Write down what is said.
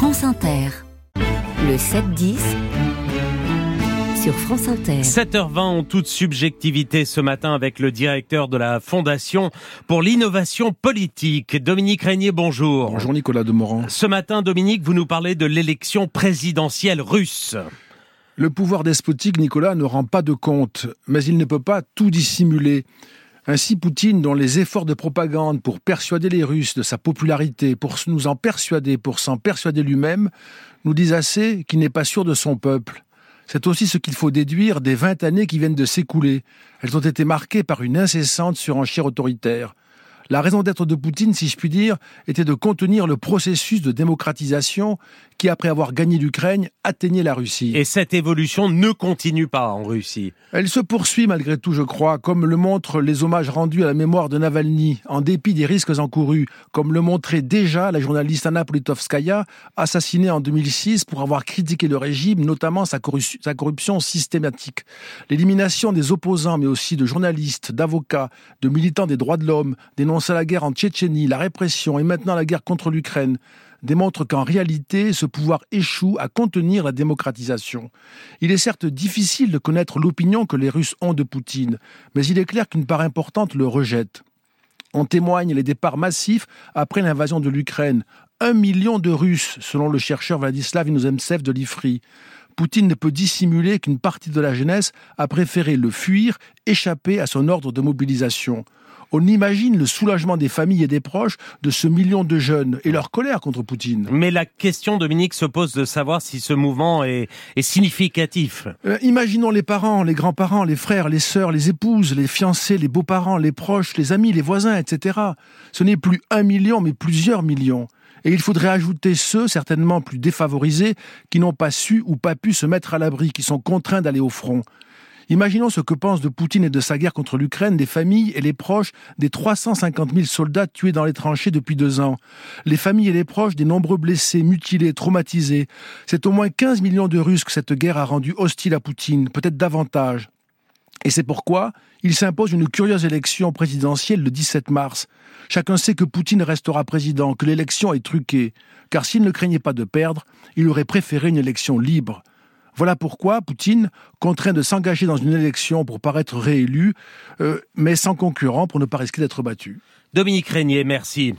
France Inter. Le 7-10 sur France Inter. 7h20 en toute subjectivité ce matin avec le directeur de la Fondation pour l'innovation politique, Dominique Régnier, bonjour. Bonjour Nicolas Demorand. Ce matin, Dominique, vous nous parlez de l'élection présidentielle russe. Le pouvoir despotique, Nicolas, ne rend pas de compte, mais il ne peut pas tout dissimuler. Ainsi, Poutine, dont les efforts de propagande pour persuader les Russes de sa popularité, pour nous en persuader, pour s'en persuader lui-même, nous disent assez qu'il n'est pas sûr de son peuple. C'est aussi ce qu'il faut déduire des 20 années qui viennent de s'écouler. Elles ont été marquées par une incessante surenchère autoritaire. La raison d'être de Poutine, si je puis dire, était de contenir le processus de démocratisation qui, après avoir gagné l'Ukraine, atteignait la Russie. Et cette évolution ne continue pas en Russie. Elle se poursuit malgré tout, je crois, comme le montrent les hommages rendus à la mémoire de Navalny, en dépit des risques encourus, comme le montrait déjà la journaliste Anna Politkovskaya, assassinée en 2006 pour avoir critiqué le régime, notamment sa, sa corruption systématique. L'élimination des opposants, mais aussi de journalistes, d'avocats, de militants des droits de l'homme, à la guerre en Tchétchénie, la répression et maintenant la guerre contre l'Ukraine démontrent qu'en réalité, ce pouvoir échoue à contenir la démocratisation. Il est certes difficile de connaître l'opinion que les Russes ont de Poutine, mais il est clair qu'une part importante le rejette. En témoignent les départs massifs après l'invasion de l'Ukraine. Un million de Russes, selon le chercheur Vladislav Inozemtsev de l'IFRI. Poutine ne peut dissimuler qu'une partie de la jeunesse a préféré le fuir, échapper à son ordre de mobilisation. On imagine le soulagement des familles et des proches de ce million de jeunes et leur colère contre Poutine. Mais la question, Dominique, se pose de savoir si ce mouvement est, significatif. Euh, imaginons les parents, les grands-parents, les frères, les sœurs, les épouses, les fiancés, les beaux-parents, les proches, les amis, les voisins, etc. Ce n'est plus un million, mais plusieurs millions. Et il faudrait ajouter ceux, certainement plus défavorisés, qui n'ont pas su ou pas pu se mettre à l'abri, qui sont contraints d'aller au front. Imaginons ce que pensent de Poutine et de sa guerre contre l'Ukraine les familles et les proches des 350 000 soldats tués dans les tranchées depuis deux ans. Les familles et les proches des nombreux blessés, mutilés, traumatisés. C'est au moins 15 millions de Russes que cette guerre a rendu hostile à Poutine, peut-être davantage. Et c'est pourquoi il s'impose une curieuse élection présidentielle le 17 mars. Chacun sait que Poutine restera président, que l'élection est truquée, car s'il ne craignait pas de perdre, il aurait préféré une élection libre. Voilà pourquoi Poutine contraint de s'engager dans une élection pour paraître réélu, euh, mais sans concurrent pour ne pas risquer d'être battu. Dominique Régnier, merci.